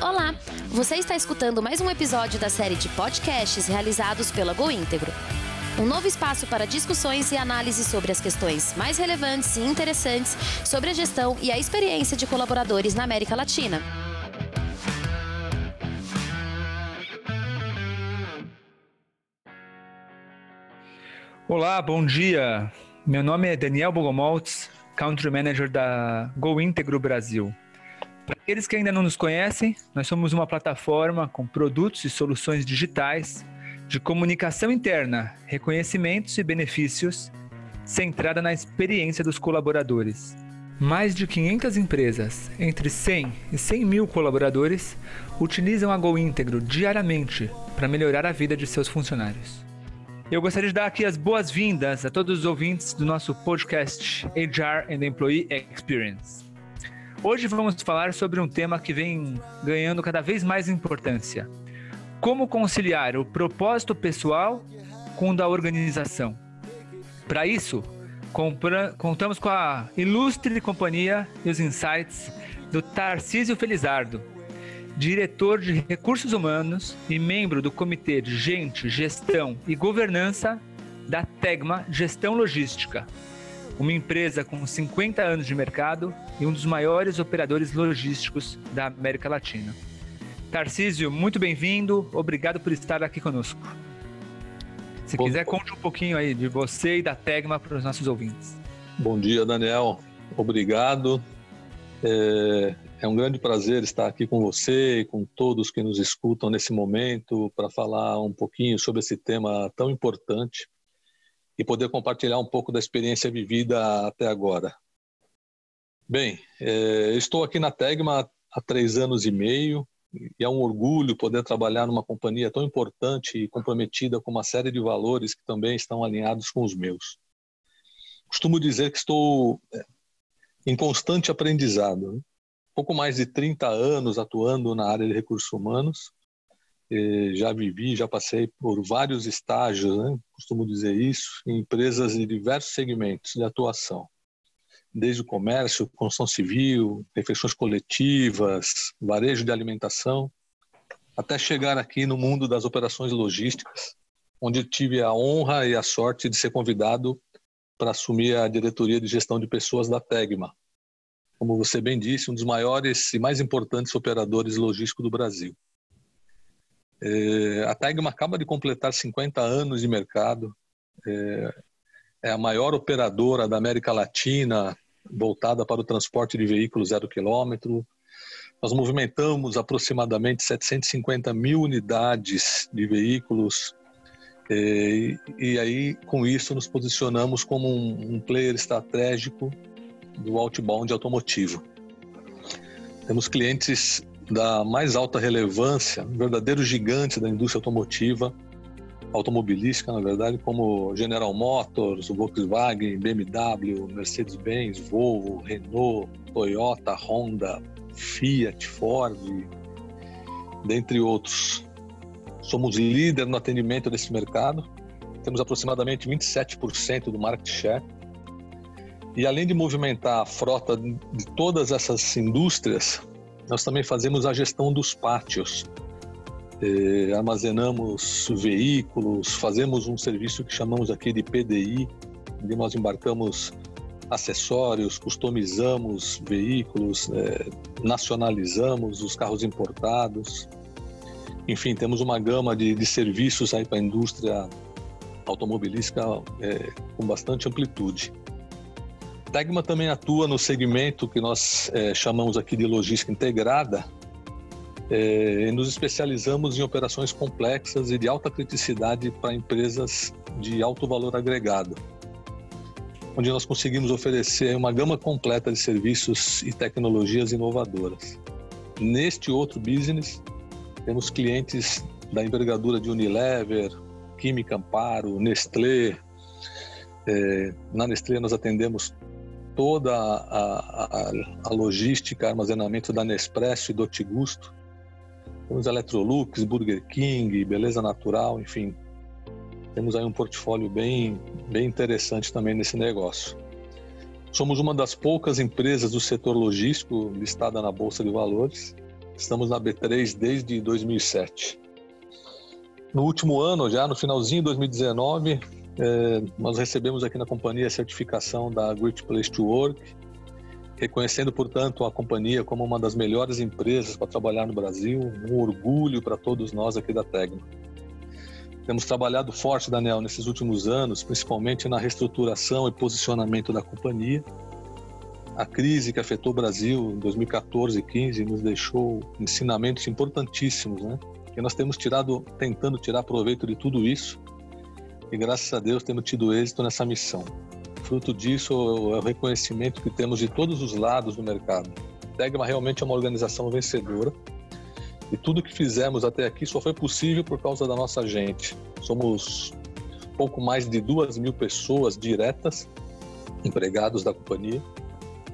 Olá! Você está escutando mais um episódio da série de podcasts realizados pela Go Íntegro. Um novo espaço para discussões e análises sobre as questões mais relevantes e interessantes sobre a gestão e a experiência de colaboradores na América Latina. Olá, bom dia. Meu nome é Daniel Bogomoltz, Country Manager da Go Íntegro Brasil. Para aqueles que ainda não nos conhecem, nós somos uma plataforma com produtos e soluções digitais de comunicação interna, reconhecimentos e benefícios, centrada na experiência dos colaboradores. Mais de 500 empresas, entre 100 e 100 mil colaboradores, utilizam a Go Íntegro diariamente para melhorar a vida de seus funcionários. Eu gostaria de dar aqui as boas-vindas a todos os ouvintes do nosso podcast HR and Employee Experience. Hoje vamos falar sobre um tema que vem ganhando cada vez mais importância: como conciliar o propósito pessoal com o da organização. Para isso, contamos com a ilustre companhia e os insights do Tarcísio Felizardo, diretor de recursos humanos e membro do Comitê de Gente, Gestão e Governança da Tegma Gestão Logística, uma empresa com 50 anos de mercado e um dos maiores operadores logísticos da América Latina. Tarcísio, muito bem-vindo, obrigado por estar aqui conosco. Se bom, quiser, conte um pouquinho aí de você e da Tegma para os nossos ouvintes. Bom dia, Daniel. Obrigado. É, é um grande prazer estar aqui com você e com todos que nos escutam nesse momento para falar um pouquinho sobre esse tema tão importante e poder compartilhar um pouco da experiência vivida até agora. Bem, é, estou aqui na Tegma há três anos e meio e é um orgulho poder trabalhar numa companhia tão importante e comprometida com uma série de valores que também estão alinhados com os meus. Costumo dizer que estou é, em constante aprendizado. Né? pouco mais de 30 anos atuando na área de recursos humanos. Já vivi, já passei por vários estágios, né? costumo dizer isso, em empresas de diversos segmentos de atuação, desde o comércio, construção civil, refeições coletivas, varejo de alimentação, até chegar aqui no mundo das operações logísticas, onde tive a honra e a sorte de ser convidado para assumir a diretoria de gestão de pessoas da Tegma, como você bem disse, um dos maiores e mais importantes operadores logísticos do Brasil. É, a Tegma acaba de completar 50 anos de mercado, é, é, a maior operadora da América Latina voltada para o transporte de veículos zero quilômetro. Nós movimentamos aproximadamente 750 mil unidades de veículos é, e, e, aí, com isso, nos posicionamos como um, um player estratégico do outbound automotivo. Temos clientes da mais alta relevância, verdadeiros gigantes da indústria automotiva, automobilística, na verdade, como General Motors, Volkswagen, BMW, Mercedes-Benz, Volvo, Renault, Toyota, Honda, Fiat, Ford, dentre outros. Somos líder no atendimento desse mercado, temos aproximadamente 27% do market share e além de movimentar a frota de todas essas indústrias, nós também fazemos a gestão dos pátios. É, armazenamos veículos, fazemos um serviço que chamamos aqui de PDI, onde nós embarcamos acessórios, customizamos veículos, é, nacionalizamos os carros importados. Enfim, temos uma gama de, de serviços aí para a indústria automobilística é, com bastante amplitude. Tegma também atua no segmento que nós é, chamamos aqui de logística integrada, é, e nos especializamos em operações complexas e de alta criticidade para empresas de alto valor agregado, onde nós conseguimos oferecer uma gama completa de serviços e tecnologias inovadoras. Neste outro business, temos clientes da envergadura de Unilever, Química Amparo, Nestlé. É, na Nestlé nós atendemos toda a, a, a logística, armazenamento da Nespresso e do Tigusto. Temos Electrolux, Burger King, Beleza Natural, enfim. Temos aí um portfólio bem, bem interessante também nesse negócio. Somos uma das poucas empresas do setor logístico listada na Bolsa de Valores Estamos na B3 desde 2007. No último ano, já no finalzinho de 2019, é, nós recebemos aqui na companhia a certificação da Great Place to Work, reconhecendo, portanto, a companhia como uma das melhores empresas para trabalhar no Brasil, um orgulho para todos nós aqui da Tegma. Temos trabalhado forte, Daniel, nesses últimos anos, principalmente na reestruturação e posicionamento da companhia. A crise que afetou o Brasil em 2014 e 2015 nos deixou ensinamentos importantíssimos, né? Que nós temos tirado, tentando tirar proveito de tudo isso e graças a Deus temos tido êxito nessa missão. Fruto disso é o reconhecimento que temos de todos os lados do mercado. Tegma realmente é uma organização vencedora e tudo que fizemos até aqui só foi possível por causa da nossa gente. Somos pouco mais de duas mil pessoas diretas, empregados da companhia.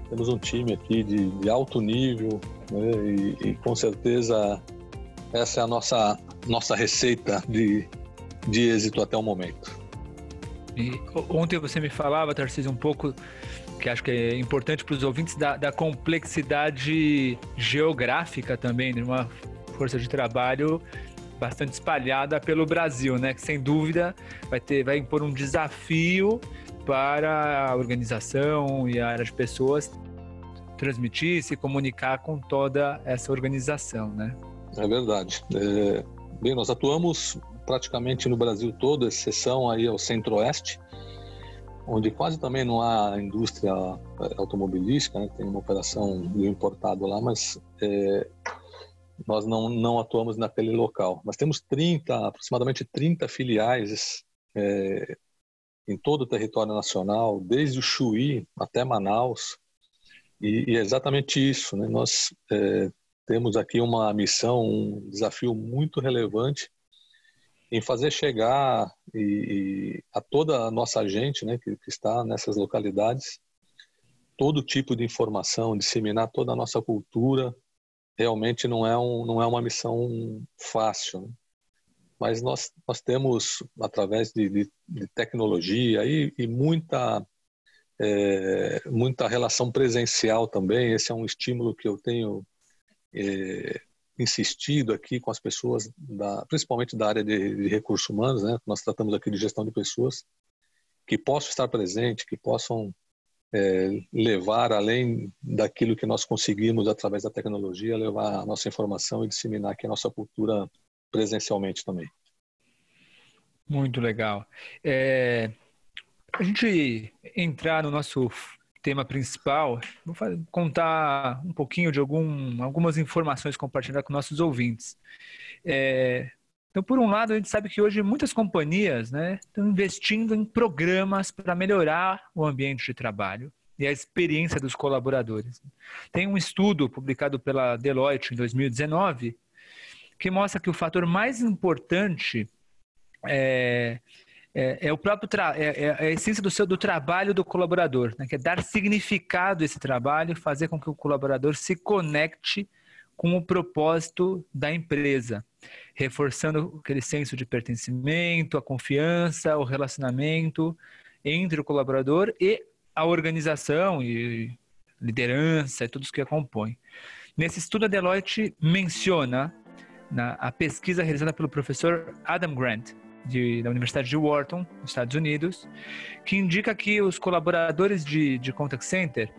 Temos um time aqui de, de alto nível né? e, e, com certeza essa é a nossa, nossa receita de, de êxito até o momento. E ontem você me falava, Tarcísio, um pouco que acho que é importante para os ouvintes da, da, complexidade geográfica também de uma força de trabalho bastante espalhada pelo Brasil, né? Que sem dúvida vai ter, vai impor um desafio para a organização e a área de pessoas transmitir, se comunicar com toda essa organização, né? É verdade. É, bem, nós atuamos praticamente no Brasil todo, exceção aí ao centro-oeste, onde quase também não há indústria é, automobilística, né? tem uma operação de importado lá, mas é, nós não, não atuamos naquele local. Nós temos 30, aproximadamente 30 filiais é, em todo o território nacional, desde o Chuí até Manaus, e, e é exatamente isso. Né? Nós é, temos aqui uma missão, um desafio muito relevante em fazer chegar e, e a toda a nossa gente né, que, que está nessas localidades todo tipo de informação, disseminar toda a nossa cultura, realmente não é, um, não é uma missão fácil. Né? Mas nós, nós temos, através de, de, de tecnologia e, e muita, é, muita relação presencial também, esse é um estímulo que eu tenho é, insistido aqui com as pessoas, da, principalmente da área de, de recursos humanos, né? nós tratamos aqui de gestão de pessoas, que possam estar presentes, que possam é, levar além daquilo que nós conseguimos através da tecnologia, levar a nossa informação e disseminar aqui a nossa cultura presencialmente também. Muito legal. É, a gente entrar no nosso tema principal, vou contar um pouquinho de algum, algumas informações compartilhar com nossos ouvintes. É, então, por um lado, a gente sabe que hoje muitas companhias né, estão investindo em programas para melhorar o ambiente de trabalho e a experiência dos colaboradores. Tem um estudo publicado pela Deloitte em 2019 que mostra que o fator mais importante é, é, é o próprio é, é, a essência do seu do trabalho do colaborador, né, que é dar significado a esse trabalho fazer com que o colaborador se conecte com o propósito da empresa reforçando aquele senso de pertencimento, a confiança, o relacionamento entre o colaborador e a organização e liderança e tudo isso que a compõe. Nesse estudo, a Deloitte menciona na, a pesquisa realizada pelo professor Adam Grant, de, da Universidade de Wharton, nos Estados Unidos, que indica que os colaboradores de, de contact center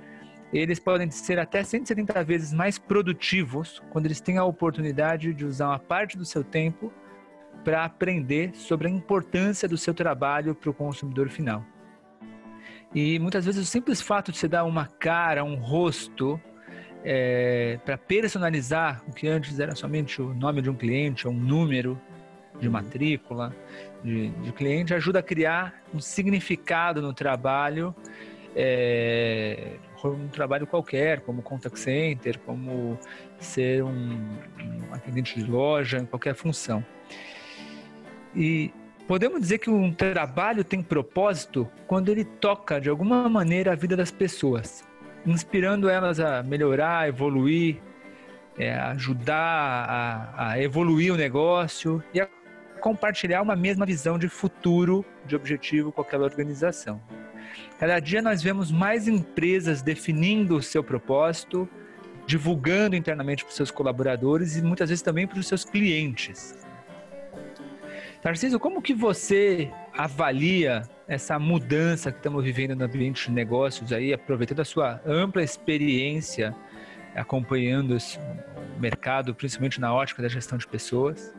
eles podem ser até 170 vezes mais produtivos quando eles têm a oportunidade de usar uma parte do seu tempo para aprender sobre a importância do seu trabalho para o consumidor final. E muitas vezes o simples fato de você dar uma cara, um rosto, é, para personalizar o que antes era somente o nome de um cliente ou um número de matrícula de, de cliente, ajuda a criar um significado no trabalho é, um trabalho qualquer, como contact center, como ser um, um atendente de loja, em qualquer função. E podemos dizer que um trabalho tem propósito quando ele toca de alguma maneira a vida das pessoas, inspirando elas a melhorar, evoluir, é, ajudar a, a evoluir o negócio e a compartilhar uma mesma visão de futuro, de objetivo com aquela organização. Cada dia nós vemos mais empresas definindo o seu propósito divulgando internamente para os seus colaboradores e muitas vezes também para os seus clientes. Tarcísio, como que você avalia essa mudança que estamos vivendo no ambiente de negócios aí, aproveitando a sua ampla experiência acompanhando esse mercado, principalmente na ótica da gestão de pessoas,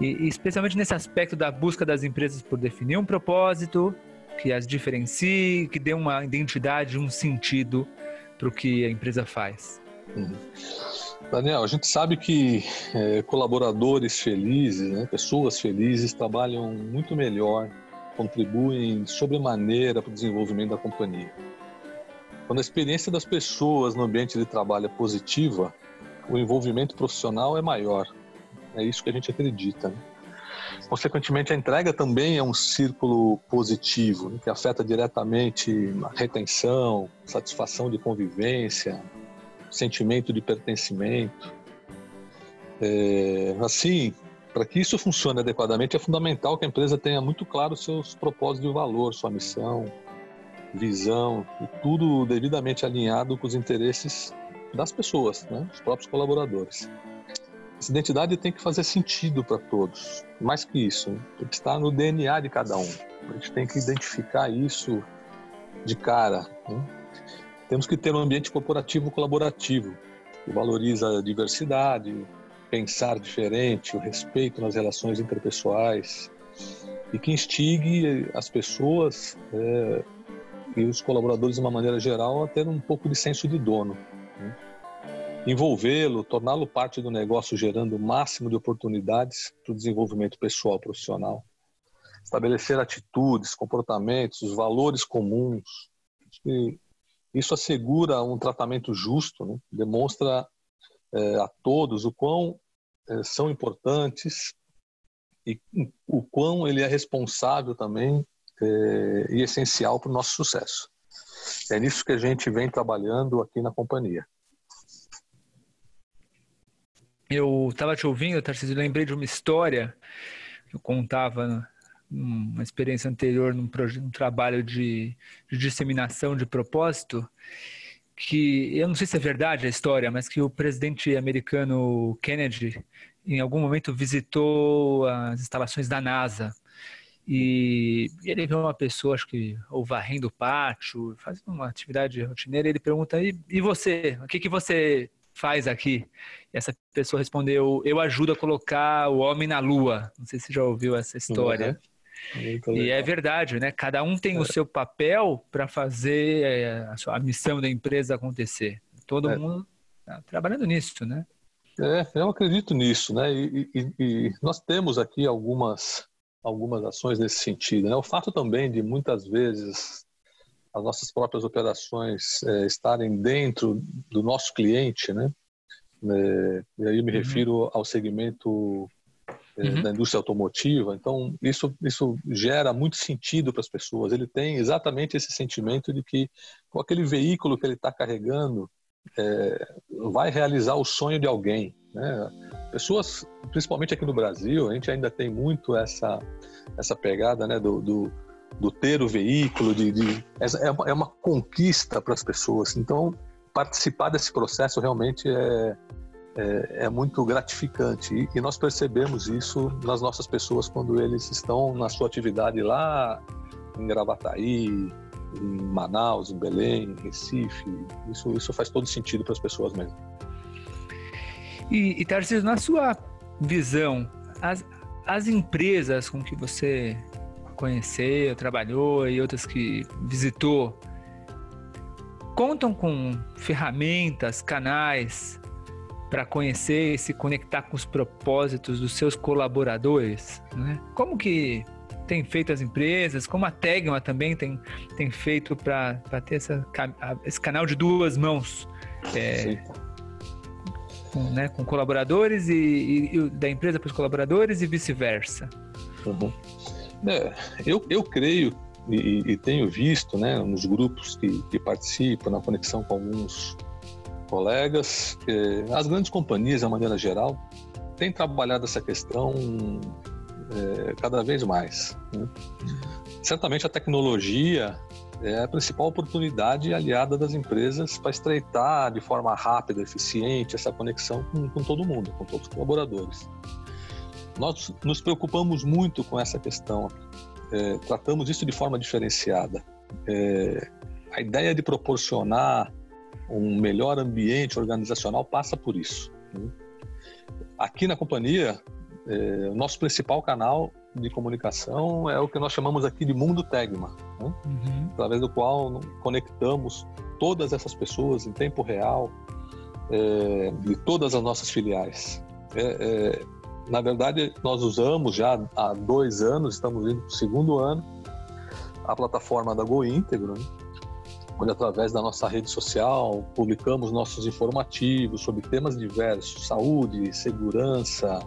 e, especialmente nesse aspecto da busca das empresas por definir um propósito que as diferencie, que dê uma identidade, um sentido para o que a empresa faz. Uhum. Daniel, a gente sabe que é, colaboradores felizes, né, pessoas felizes, trabalham muito melhor, contribuem sobremaneira para o desenvolvimento da companhia. Quando a experiência das pessoas no ambiente de trabalho é positiva, o envolvimento profissional é maior. É isso que a gente acredita. Né? Consequentemente, a entrega também é um círculo positivo, né, que afeta diretamente a retenção, satisfação de convivência, sentimento de pertencimento. É, assim, para que isso funcione adequadamente, é fundamental que a empresa tenha muito claro seus propósitos de valor, sua missão, visão, e tudo devidamente alinhado com os interesses das pessoas, né, dos próprios colaboradores. Essa identidade tem que fazer sentido para todos. Mais que isso, né? tem que estar no DNA de cada um. A gente tem que identificar isso de cara. Né? Temos que ter um ambiente corporativo colaborativo, que valoriza a diversidade, pensar diferente, o respeito nas relações interpessoais e que instigue as pessoas é, e os colaboradores de uma maneira geral a ter um pouco de senso de dono. Né? Envolvê-lo, torná-lo parte do negócio, gerando o máximo de oportunidades para o desenvolvimento pessoal profissional. Estabelecer atitudes, comportamentos, os valores comuns. Isso assegura um tratamento justo, né? demonstra é, a todos o quão é, são importantes e o quão ele é responsável também é, e essencial para o nosso sucesso. É nisso que a gente vem trabalhando aqui na companhia. Eu estava te ouvindo, Tarcísio, lembrei de uma história. Que eu contava uma experiência anterior num, trabalho de, de, disseminação de propósito, que eu não sei se é verdade a história, mas que o presidente americano Kennedy em algum momento visitou as instalações da NASA. E ele vê uma pessoa, acho que, ou varrendo o pátio, fazendo uma atividade rotineira, ele pergunta, e, e você, o que, que você faz aqui? E essa pessoa respondeu, eu ajudo a colocar o homem na lua. Não sei se você já ouviu essa história. Uhum. E é verdade, né? Cada um tem é. o seu papel para fazer é, a, sua, a missão da empresa acontecer. Todo é. mundo tá trabalhando nisso, né? É, eu acredito nisso, né? E, e, e, nós temos aqui algumas algumas ações nesse sentido. Né? O fato também de muitas vezes as nossas próprias operações é, estarem dentro do nosso cliente, né? É, e aí eu me uhum. refiro ao segmento uhum. da indústria automotiva. Então, isso, isso gera muito sentido para as pessoas. Ele tem exatamente esse sentimento de que com aquele veículo que ele está carregando é, vai realizar o sonho de alguém. Né? Pessoas, principalmente aqui no Brasil, a gente ainda tem muito essa, essa pegada né, do, do, do ter o veículo, de, de é, uma, é uma conquista para as pessoas. Então, participar desse processo realmente é, é, é muito gratificante e, e, nós percebemos isso nas nossas pessoas quando eles estão na sua atividade lá em Gravataí, em Manaus, em Belém, em Recife. Isso, isso faz todo sentido para as pessoas mesmo. E, e Tarcísio, na sua visão, as, as empresas com que você conheceu, trabalhou e outras que visitou, contam com ferramentas, canais para conhecer e se conectar com os propósitos dos seus colaboradores, né? Como que tem feito as empresas, como a Tegma também tem, tem feito para ter essa, esse canal de duas mãos é, com, né, com colaboradores e, e, e da empresa para os colaboradores e vice-versa. Uhum. É, eu, eu creio e, e, tenho visto né, nos grupos que, que participam, na conexão com alguns colegas, as grandes companhias, de maneira geral, têm trabalhado essa questão é, cada vez mais. Né? Certamente a tecnologia é a principal oportunidade aliada das empresas para estreitar de forma rápida, eficiente, essa conexão com, com todo mundo, com todos os colaboradores. Nós nos preocupamos muito com essa questão, é, tratamos isso de forma diferenciada. É, a ideia de proporcionar um melhor ambiente organizacional passa por isso. Né? Aqui na companhia, é, o nosso principal canal de comunicação é o que nós chamamos aqui de mundo Tegma, né? uhum. através do qual conectamos todas essas pessoas em tempo real é, de todas as nossas filiais. É, é, na verdade, nós usamos já há dois anos, estamos indo para o segundo ano, a plataforma da Go Íntegro, né? onde através da nossa rede social publicamos nossos informativos sobre temas diversos, saúde, segurança,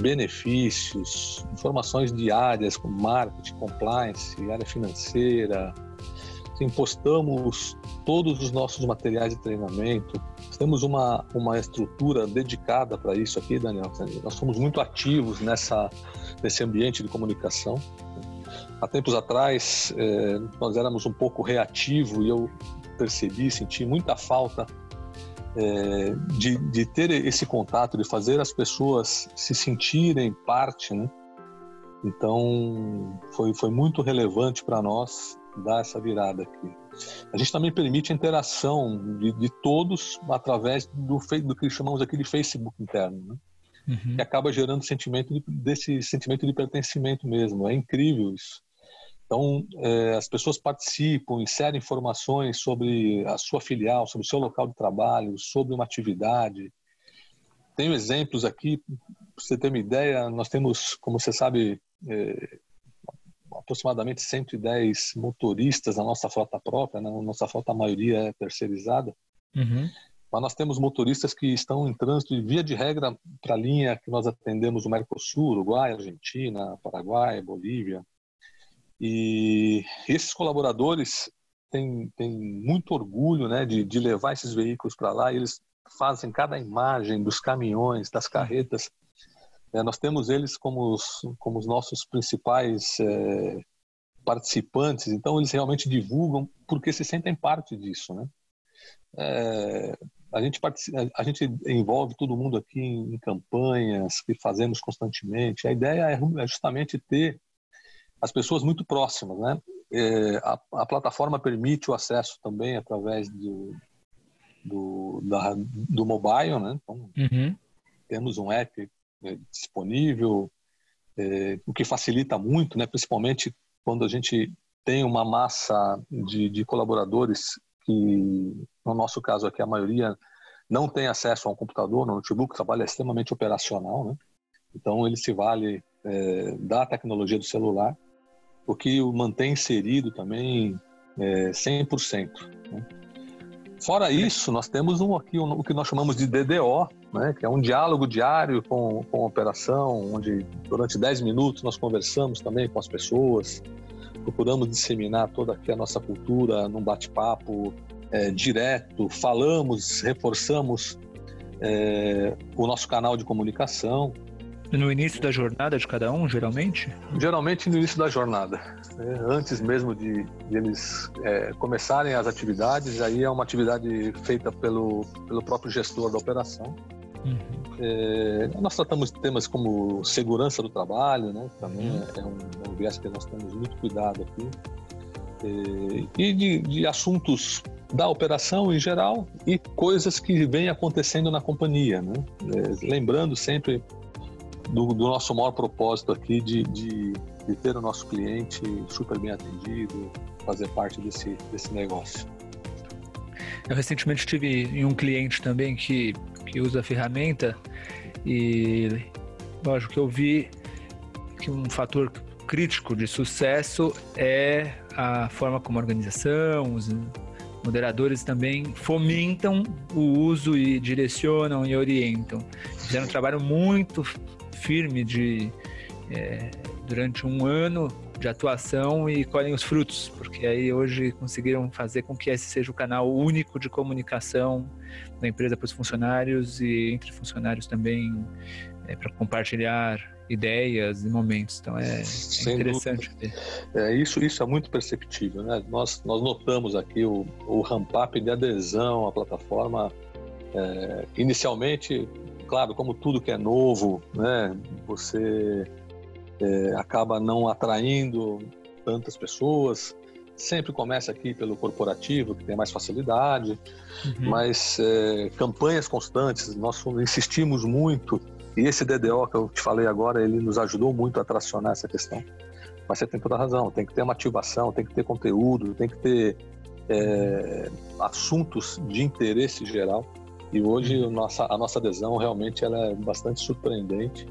benefícios, informações diárias como marketing, compliance, área financeira. Assim, postamos todos os nossos materiais de treinamento. Temos uma, uma estrutura dedicada para isso aqui, Daniel. Nós somos muito ativos nessa, nesse ambiente de comunicação. Há tempos atrás, eh, nós éramos um pouco reativo e eu percebi, senti muita falta é, de, de, ter esse contato, de fazer as pessoas se sentirem parte, né? Então, foi, foi muito relevante para nós dar essa virada aqui. A gente também permite a interação de, de todos através do, do que chamamos aqui de Facebook interno, né? Uhum. que acaba gerando sentimento de, desse sentimento de pertencimento mesmo. É incrível isso. Então, é, as pessoas participam, inserem informações sobre a sua filial, sobre o seu local de trabalho, sobre uma atividade. Tenho exemplos aqui, para você ter uma ideia, nós temos, como você sabe, é, aproximadamente 110 motoristas na nossa frota própria, né? nossa frota a maioria é terceirizada, uhum. mas nós temos motoristas que estão em trânsito de via de regra para a linha que nós atendemos o Mercosul, Uruguai, Argentina, Paraguai, Bolívia, e esses colaboradores têm, têm muito orgulho né, de, de levar esses veículos para lá. eles fazem cada imagem dos caminhões, das carretas. É, nós temos eles como os, como os nossos principais é, participantes, então eles realmente divulgam porque se sentem parte disso. Né? É, a, gente a gente envolve todo mundo aqui em, em campanhas que fazemos constantemente. A ideia é, é justamente ter as pessoas muito próximas, né? É, a, a, plataforma permite o acesso também através do, do, da, do mobile, né? Então, uhum. temos um app é, disponível, é, o que facilita muito, né? Principalmente quando a gente tem uma massa de, de colaboradores que, no nosso caso aqui, a maioria não tem acesso a um computador, no notebook, trabalha extremamente operacional, né? Então, ele se vale é, da tecnologia do celular o que o mantém inserido também é, 100%. Né? Fora isso, nós temos um, aqui um, o que nós chamamos de DDO, né, que é um diálogo diário com, com a operação, onde durante 10 minutos nós conversamos também com as pessoas, procuramos disseminar toda aqui a nossa cultura num bate-papo é, direto, falamos, reforçamos é, o nosso canal de comunicação. No início da jornada de cada um, geralmente? Geralmente no início da jornada. Né? Antes mesmo de, de eles é, começarem as atividades, aí é uma atividade feita pelo, pelo próprio gestor da operação. Uhum. É, nós tratamos de temas como segurança do trabalho, né? também uhum. é, um, é um viés que nós temos muito cuidado aqui. É, e de, de assuntos da operação em geral e coisas que vêm acontecendo na companhia. Né? É, lembrando sempre do, do nosso maior propósito aqui de, de, de, ter o nosso cliente super bem atendido, fazer parte desse, desse negócio. Eu recentemente tive em um cliente também que, que usa a ferramenta e lógico que eu vi que um fator crítico de sucesso é a forma como a organização, os moderadores também fomentam o uso e direcionam e orientam. Fizeram um trabalho muito firme de é, durante um ano de atuação e colhem os frutos, porque aí hoje conseguiram fazer com que esse seja o canal único de comunicação da empresa para os funcionários e entre funcionários também é, para compartilhar ideias e momentos. Então é, é interessante ver. É, isso, isso é muito perceptível. Né? Nós, nós notamos aqui o, o ramp-up de adesão à plataforma. É, inicialmente, claro, como tudo que é novo, né, você é, acaba não atraindo tantas pessoas. Sempre começa aqui pelo corporativo, que tem mais facilidade, uhum. mas é, campanhas constantes, nós insistimos muito, e esse DDO que eu te falei agora, ele nos ajudou muito a tracionar essa questão. Mas você tem toda a razão, tem que ter uma ativação, tem que ter conteúdo, tem que ter é, assuntos de interesse geral. E hoje a nossa, a nossa adesão realmente ela é bastante surpreendente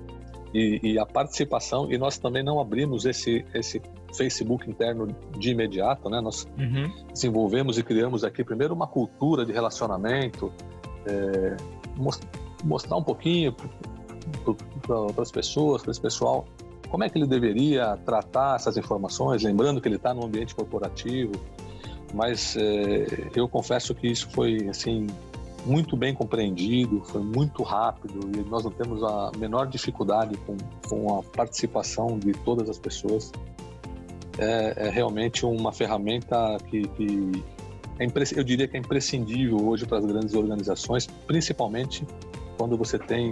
e, e, a participação e nós também não abrimos esse esse Facebook interno de imediato, né? Nós uhum. desenvolvemos e criamos aqui primeiro uma cultura de relacionamento, é, mostrar um pouquinho para as pessoas, para esse pessoal, como é que ele deveria tratar essas informações, lembrando que ele está no ambiente corporativo. Mas é, eu confesso que isso foi assim muito bem compreendido, foi muito rápido e nós não temos a menor dificuldade com, com a participação de todas as pessoas. É, é realmente uma ferramenta que, que é eu diria que é imprescindível hoje para as grandes organizações, principalmente quando você tem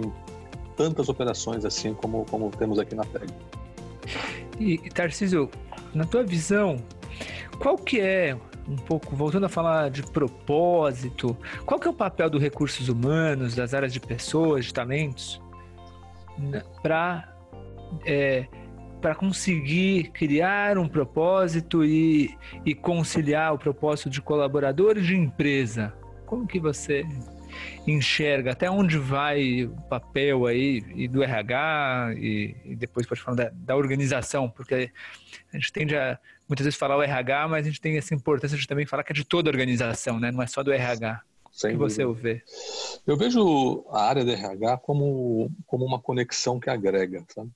tantas operações assim como, como temos aqui na PEG. E, Tarcísio, na tua visão, qual que é um pouco, voltando a falar de propósito, qual que é o papel dos recursos humanos, das áreas de pessoas, de talentos, né, para é, para conseguir criar um propósito e, e conciliar o propósito de colaborador e de empresa? Como que você enxerga até onde vai o papel aí e do RH e, e depois pode falar da, da, organização, porque a gente tende a muitas vezes falar o RH, mas a gente tem essa importância de também falar que é de toda a organização, né? Não é só do RH. Sem que você vê? Eu vejo a área do RH como, como uma conexão que agrega, sabe?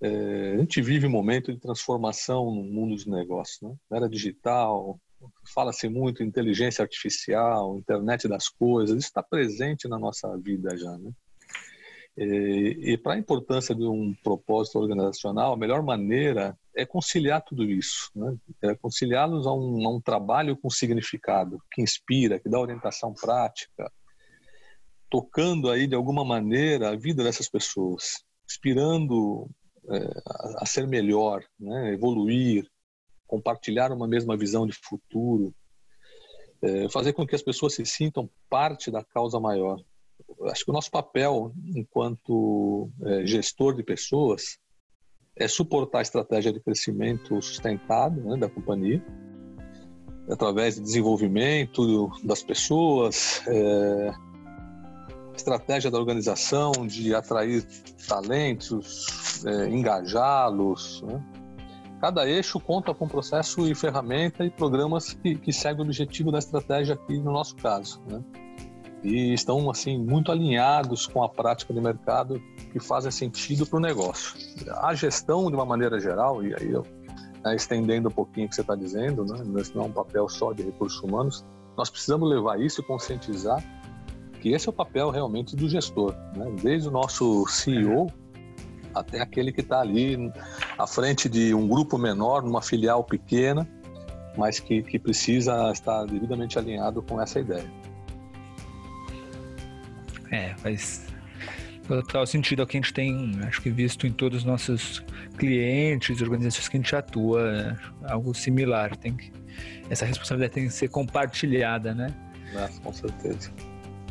É, a gente vive um momento de transformação no mundo dos negócios, né? Era digital, fala-se muito inteligência artificial, internet das coisas, isso está presente na nossa vida já, né? E, e para a importância de um propósito organizacional, a melhor maneira é conciliar tudo isso, né? é conciliá-los a, um, a um trabalho com significado, que inspira, que dá orientação prática, tocando aí de alguma maneira a vida dessas pessoas, inspirando é, a, a, ser melhor, né? evoluir, compartilhar uma mesma visão de futuro, é, fazer com que as pessoas se sintam parte da causa maior. Acho que o nosso papel enquanto é, gestor de pessoas é suportar a estratégia de crescimento sustentado né, da companhia, através de desenvolvimento das pessoas, é, estratégia da organização de atrair talentos, é, engajá-los, né? Cada eixo conta com processo e ferramenta e programas que, que seguem o objetivo da estratégia aqui no nosso caso, né? E estão assim muito alinhados com a prática de mercado que fazem sentido para o negócio. A gestão de uma maneira geral e aí eu né, estendendo um pouquinho o que você está dizendo, né? Não é um papel só de recursos humanos. Nós precisamos levar isso e conscientizar que esse é o papel realmente do gestor, né? Desde o nosso CEO até aquele que está ali à frente de um grupo menor, numa filial pequena, mas que, que precisa estar devidamente alinhado com essa ideia. É, faz total sentido ao que a gente tem, acho que visto em todos os nossos clientes, organizações que a gente atua, né? algo similar. Tem que, essa responsabilidade tem que ser compartilhada, né? É, com certeza.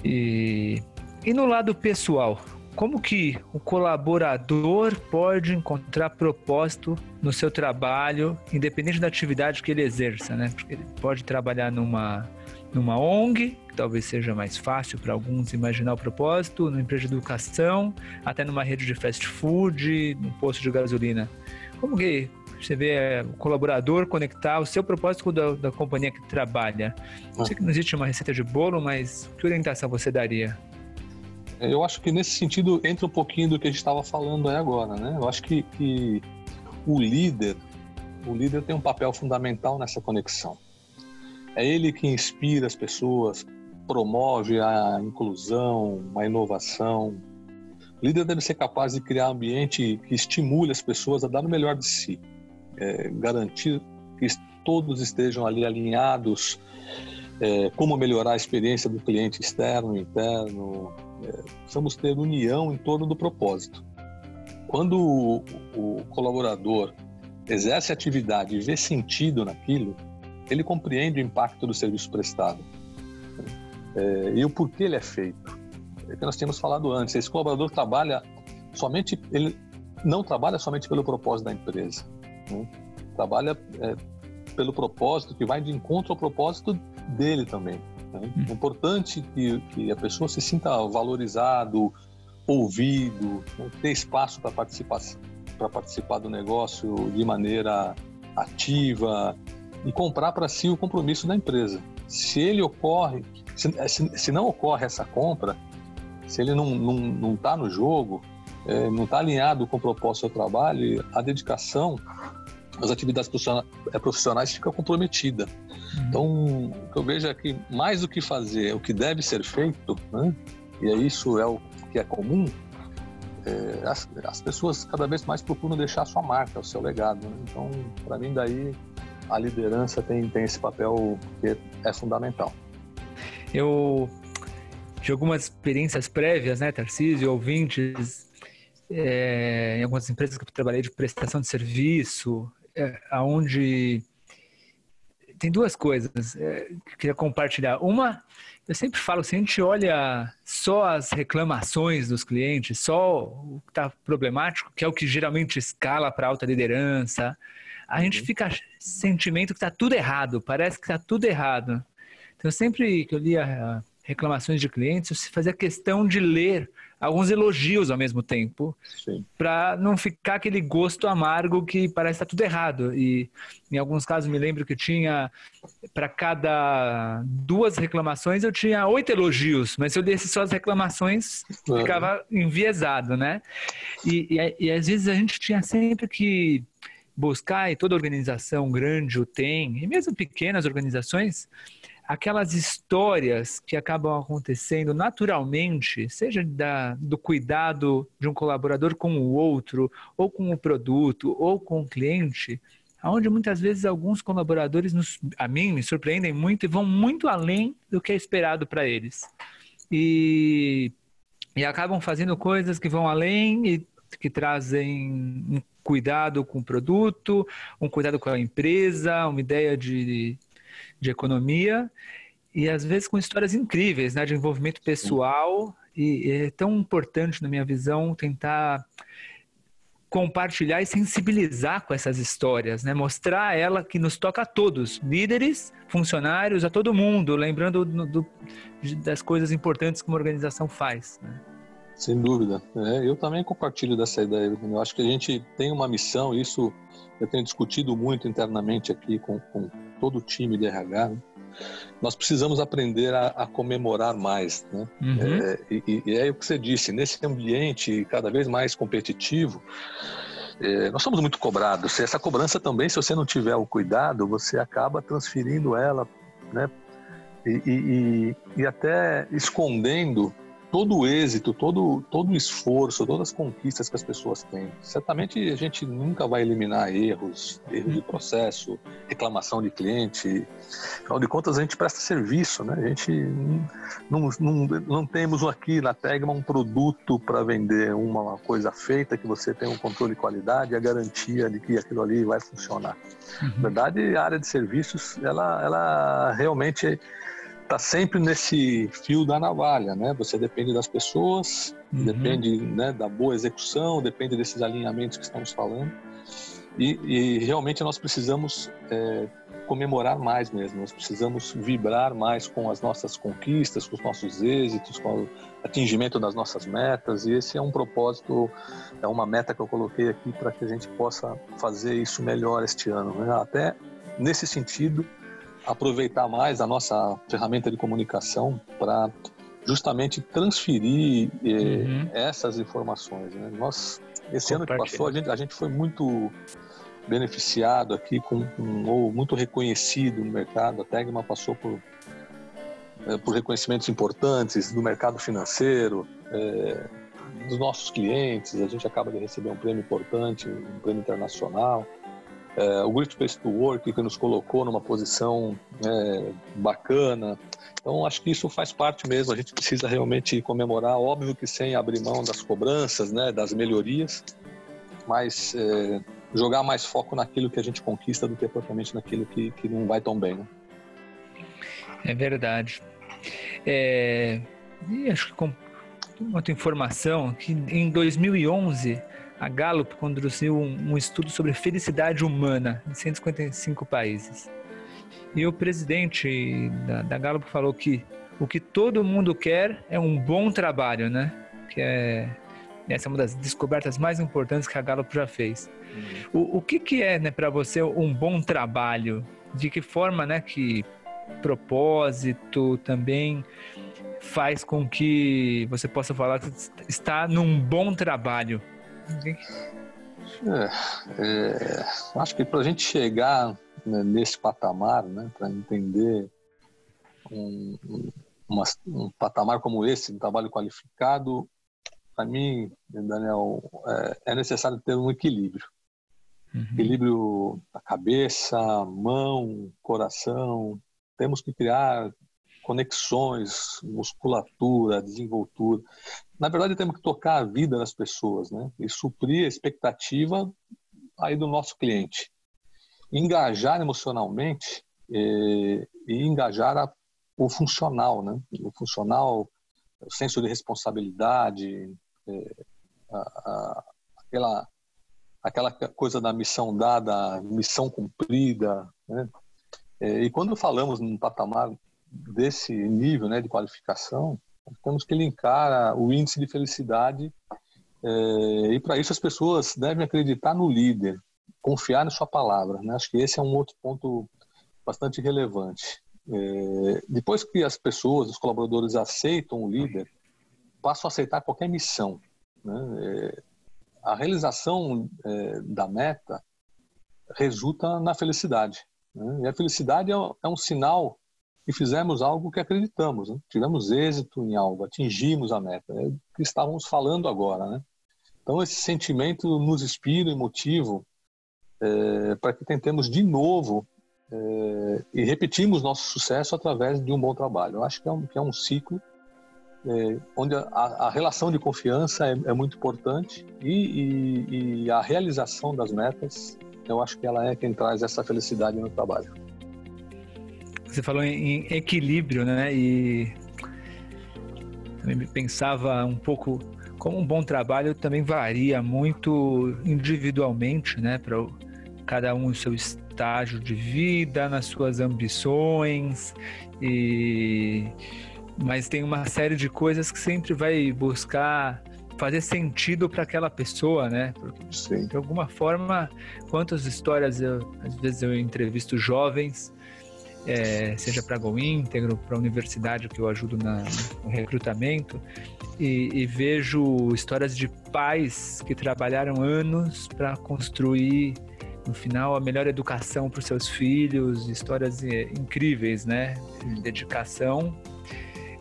E, e no lado pessoal, como que o colaborador pode encontrar propósito no seu trabalho, independente da atividade que ele exerça, né? Porque ele pode trabalhar numa, numa ONG, que talvez seja mais fácil para alguns imaginar o propósito, numa empresa de educação, até numa rede de fast food, num posto de gasolina. Como que você vê o colaborador conectar o seu propósito com o da, da companhia que trabalha? Eu sei que não existe uma receita de bolo, mas que orientação você daria? Eu acho que nesse sentido entra um pouquinho do que a gente estava falando aí agora, né? Eu acho que, que o líder o líder tem um papel fundamental nessa conexão. É ele que inspira as pessoas, promove a inclusão, a inovação. O líder deve ser capaz de criar um ambiente que estimule as pessoas a dar o melhor de si, é, garantir que todos estejam ali alinhados, é, como melhorar a experiência do cliente externo interno. É, precisamos ter união em torno do propósito. Quando o, o colaborador exerce atividade e vê sentido naquilo, ele compreende o impacto do serviço prestado é, e o porquê ele é feito. É que nós tínhamos falado antes. Esse colaborador trabalha somente, ele não trabalha somente pelo propósito da empresa, né? trabalha é, pelo propósito que vai de encontro ao propósito dele também. Né? É importante que, que a pessoa se sinta valorizado, ouvido, né? ter espaço para participar, participar do negócio de maneira ativa, e comprar para si o compromisso da empresa. Se ele ocorre, se, se, se não ocorre essa compra, se ele não está tá no jogo, é, não está alinhado com o propósito do trabalho, a dedicação as atividades é, profissionais fica comprometida. Então, o que eu vejo é que mais do que fazer o que deve ser feito, né, e é isso é o que é comum, é, as, as, pessoas cada vez mais procuram deixar sua marca, o seu legado. Né? Então, para mim, daí a liderança tem, tem esse papel que é fundamental. Eu, de algumas experiências prévias, né, Tarcísio, ouvintes, é, em algumas empresas que eu trabalhei de prestação de serviço, é, onde tem duas coisas é, que eu queria compartilhar. Uma, eu sempre falo, se a gente olha só as reclamações dos clientes, só o que está problemático, que é o que geralmente escala para alta liderança, a gente uhum. fica sentimento que está tudo errado, parece que está tudo errado. Então, sempre que eu lia reclamações de clientes, eu fazia questão de ler alguns elogios ao mesmo tempo, para não ficar aquele gosto amargo que parece estar tá tudo errado. E em alguns casos me lembro que tinha para cada duas reclamações eu tinha oito elogios, mas se eu desse só as reclamações ficava enviesado, né? E, e, e às vezes a gente tinha sempre que buscar, e toda organização grande o tem, e mesmo pequenas organizações, aquelas histórias que acabam acontecendo naturalmente, seja da, do cuidado de um colaborador com o outro, ou com o produto, ou com o cliente, onde muitas vezes alguns colaboradores, nos, a mim, me surpreendem muito e vão muito além do que é esperado para eles. E, e acabam fazendo coisas que vão além e que trazem um cuidado com o produto, um cuidado com a empresa, uma ideia de, de economia e às vezes com histórias incríveis, né, de envolvimento pessoal e é tão importante na minha visão tentar compartilhar e sensibilizar com essas histórias, né? Mostrar ela que nos toca a todos, líderes, funcionários, a todo mundo, lembrando do, do, das coisas importantes que uma organização faz. Né? Sem dúvida. É, eu também compartilho dessa ideia. Eu acho que a gente tem uma missão, isso eu tenho discutido muito internamente aqui com, com todo o time de RH. Né? Nós precisamos aprender a, a comemorar mais. Né? Uhum. É, e, e, é o que você disse, nesse ambiente cada vez mais competitivo, é, nós somos muito cobrados. Essa cobrança também, se você não tiver o cuidado, você acaba transferindo ela né? e, e, e até escondendo todo o êxito, todo, todo o esforço, todas as conquistas que as pessoas têm. Certamente a gente nunca vai eliminar erros, erros de processo, reclamação de cliente. Afinal de contas, a gente presta serviço, né? A gente não, não, não temos aqui na Tegma um produto para vender, uma coisa feita que você tem um controle de qualidade e a garantia de que aquilo ali vai funcionar. Uhum. Na verdade, a área de serviços, ela, ela realmente está sempre nesse fio da navalha, né? Você depende das pessoas, uhum. depende né, da boa execução, depende desses alinhamentos que estamos falando. E, e realmente nós precisamos é, comemorar mais mesmo, nós precisamos vibrar mais com as nossas conquistas, com os nossos êxitos, com o atingimento das nossas metas. E esse é um propósito, é uma meta que eu coloquei aqui para que a gente possa fazer isso melhor este ano. Né? Até nesse sentido, aproveitar mais a nossa ferramenta de comunicação para justamente transferir eh, uhum. essas informações. Né? Nós, esse ano que passou, a gente, a gente foi muito beneficiado aqui com, com ou muito reconhecido no mercado. A Tegma passou por é, por reconhecimentos importantes do mercado financeiro, é, dos nossos clientes. A gente acaba de receber um prêmio importante, um prêmio internacional. É, o Great Place to Work, que nos colocou numa posição é, bacana. Então, acho que isso faz parte mesmo. A gente precisa realmente comemorar, óbvio que sem abrir mão das cobranças, né, das melhorias, mas é, jogar mais foco naquilo que a gente conquista do que propriamente naquilo que, que não vai tão bem. Né? É verdade. É, e acho que com outra informação que em 2011 a Gallup conduziu um, estudo sobre felicidade humana em 155 países. E o presidente da, da Gallup falou que o que todo mundo quer é um bom trabalho, né? Que é essa é uma das descobertas mais importantes que a Gallup já fez. O, o que, que é, né, para você um bom trabalho? De que forma, né, que propósito também faz com que você possa falar que está num bom trabalho? É, é, acho que para a gente chegar né, nesse patamar, né, para entender um, uma, um patamar como esse, um trabalho qualificado, para mim, Daniel, é, é, necessário ter um equilíbrio. Uhum. Equilíbrio da cabeça, mão, coração, temos que criar conexões, musculatura, desenvoltura. Na verdade, temos que tocar a vida das pessoas, né? E suprir a expectativa aí do nosso cliente. Engajar emocionalmente e, e engajar a, o funcional, né? O funcional, o senso de responsabilidade, é, a, a, aquela aquela coisa da missão dada, missão cumprida, né? É, e quando falamos num patamar desse nível né, de qualificação, temos que linkar o índice de felicidade é, e para isso as pessoas devem acreditar no líder, confiar na sua palavra. Né? Acho que esse é um outro ponto bastante relevante. É, depois que as pessoas, os colaboradores aceitam o líder, passam a aceitar qualquer missão. Né? É, a realização é, da meta resulta na felicidade. Né? E a felicidade é, é, um sinal que fizemos algo que acreditamos, né? tivemos êxito em algo, atingimos a meta, é o que estávamos falando agora. Né? Então, esse sentimento nos inspira e motiva é, para que tentemos de novo é, e repetimos nosso sucesso através de um bom trabalho. Eu acho que é um, que é um ciclo é, onde a, a, relação de confiança é, é muito importante e, e, e, a realização das metas eu acho que ela é quem traz essa felicidade no trabalho. Você falou em equilíbrio, né? E também pensava um pouco como um bom trabalho também varia muito individualmente, né? Para cada um o seu estágio de vida, nas suas ambições e mas tem uma série de coisas que sempre vai buscar fazer sentido para aquela pessoa, né? Porque, de alguma forma, quantas histórias eu, às vezes eu entrevisto jovens, é, seja para Go Íntegro, para a universidade que eu ajudo na, no recrutamento, e, e vejo histórias de pais que trabalharam anos para construir no final a melhor educação para os seus filhos, histórias é, incríveis, né? De dedicação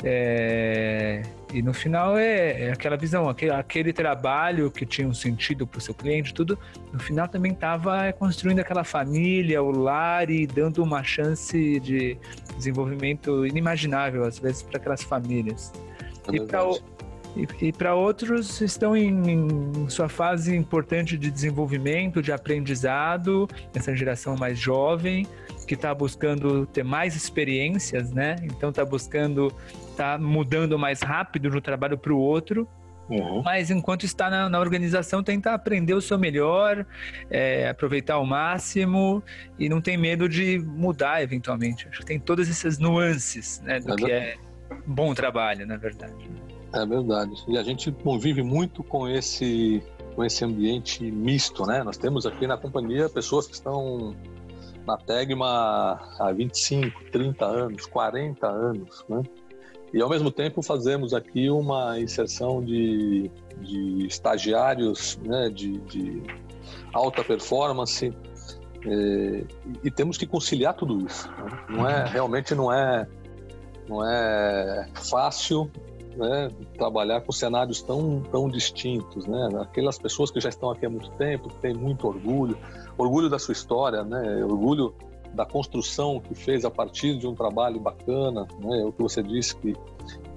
é, e no final é, é, aquela visão, aquele, aquele trabalho que tinha um sentido para o seu cliente, tudo, no final também estava construindo aquela família, o lar e dando uma chance de desenvolvimento inimaginável, às vezes, para aquelas famílias. É e para outros estão em, em, sua fase importante de desenvolvimento, de aprendizado, essa geração mais jovem, que está buscando ter mais experiências, né? Então está buscando está mudando mais rápido de um trabalho para o outro. Uhum. Mas enquanto está na, na, organização, tenta aprender o seu melhor, é, aproveitar ao máximo e não tem medo de mudar eventualmente. Acho que tem todas essas nuances né, do é que é bom trabalho, na verdade. É verdade. E a gente convive muito com esse, com esse ambiente misto, né? Nós temos aqui na companhia pessoas que estão na Tegma há 25, 30 anos, 40 anos, né? E ao mesmo tempo fazemos aqui uma inserção de, de estagiários né, de, de alta performance É, e temos que conciliar tudo isso. Né? Não é realmente não é não é fácil né, trabalhar com cenários tão tão distintos, né? Aquelas pessoas que já estão aqui há muito tempo, que têm muito orgulho, orgulho da sua história, né? Orgulho da construção que fez a partir de um trabalho bacana, né? O que você disse que,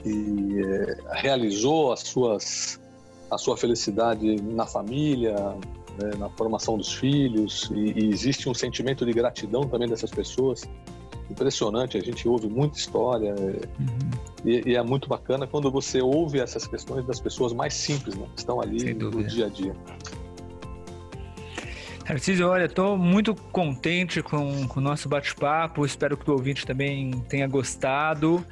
que é, realizou as suas a sua felicidade na família, né, na formação dos filhos, e, e, existe um sentimento de gratidão também dessas pessoas. Impressionante, a gente ouve muita história, uhum. e, e, é muito bacana quando você ouve essas questões das pessoas mais simples, né, que estão ali no dia a dia. Tarcísio, olha, estou muito contente com, com o nosso bate-papo. Espero que o ouvinte também tenha gostado.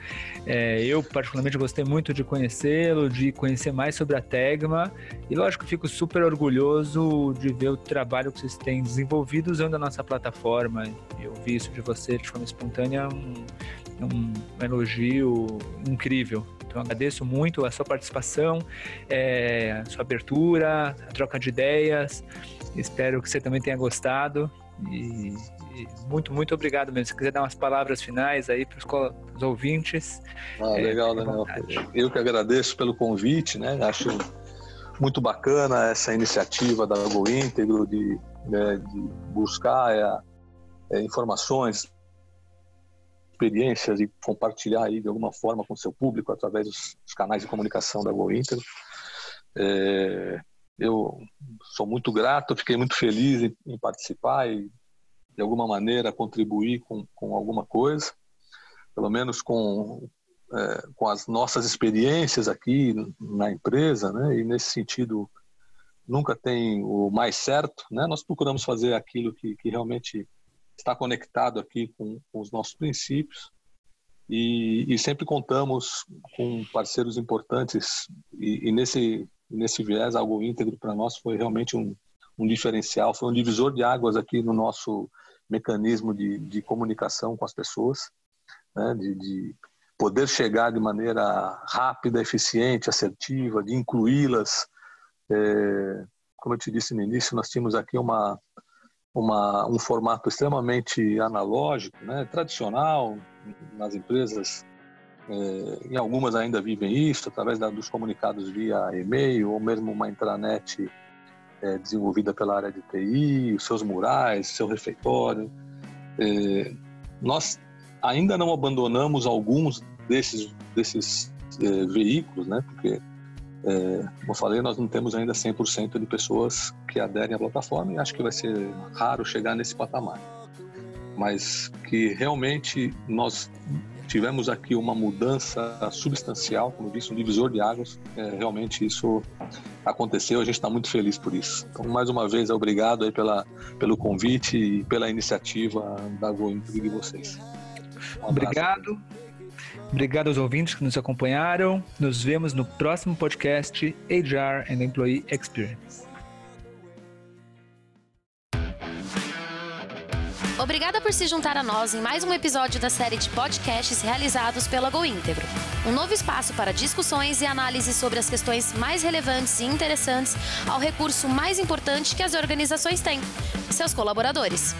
É, eu, particularmente, gostei muito de conhecê-lo, de conhecer mais sobre a Tegma. E, lógico, fico super orgulhoso de ver o trabalho que vocês têm desenvolvido usando a nossa plataforma. Eu vi isso de você de forma espontânea, um, um elogio incrível. Então, agradeço muito a sua participação, é, a sua abertura, a troca de ideias. Espero que você também tenha gostado. E, e muito, muito obrigado mesmo. Se quiser dar umas palavras finais aí para os ouvintes. Ah, é, legal, Daniel. Eu que agradeço pelo convite, né? Acho muito bacana essa iniciativa da Go Íntegro de, né, de buscar é, é, informações, experiências e compartilhar aí de alguma forma com o seu público através dos, dos canais de comunicação da Go Íntegro. É, eu sou muito grato, fiquei muito feliz em, em participar e, de alguma maneira, contribuir com, com alguma coisa, pelo menos com, é, com as nossas experiências aqui na empresa, né? E nesse sentido, nunca tem o mais certo, né? Nós procuramos fazer aquilo que, que realmente está conectado aqui com, com os nossos princípios e, e, sempre contamos com parceiros importantes e, e nesse nesse viés, algo íntegro para nós foi realmente um, um diferencial, foi um divisor de águas aqui no nosso mecanismo de, de comunicação com as pessoas, né? de, de poder chegar de maneira rápida, eficiente, assertiva, de incluí-las. É, como eu te disse no início, nós tínhamos aqui uma, uma, um formato extremamente analógico, né, tradicional nas empresas é, algumas ainda vivem isso, através da, dos comunicados via e-mail, ou mesmo uma intranet é, desenvolvida pela área de TI, os seus murais, seu refeitório. É, nós ainda não abandonamos alguns desses, desses veículos, né? porque, como eu falei, nós não temos ainda 100% de pessoas que aderem à plataforma e acho que vai ser raro chegar nesse patamar. Mas que realmente nós tivemos aqui uma mudança substancial, como disse, um divisor de águas. É, realmente isso aconteceu, a gente está muito feliz por isso. Então, mais uma vez, obrigado aí pela, pelo convite e pela iniciativa da GoIntrig de vocês. Um obrigado. Obrigado aos ouvintes que nos acompanharam. Nos vemos no próximo podcast HR and Employee Experience. Obrigada por se juntar a nós em mais um episódio da série de podcasts realizados pela Go Íntegro. Um novo espaço para discussões e análises sobre as questões mais relevantes e interessantes ao recurso mais importante que as organizações têm: seus colaboradores.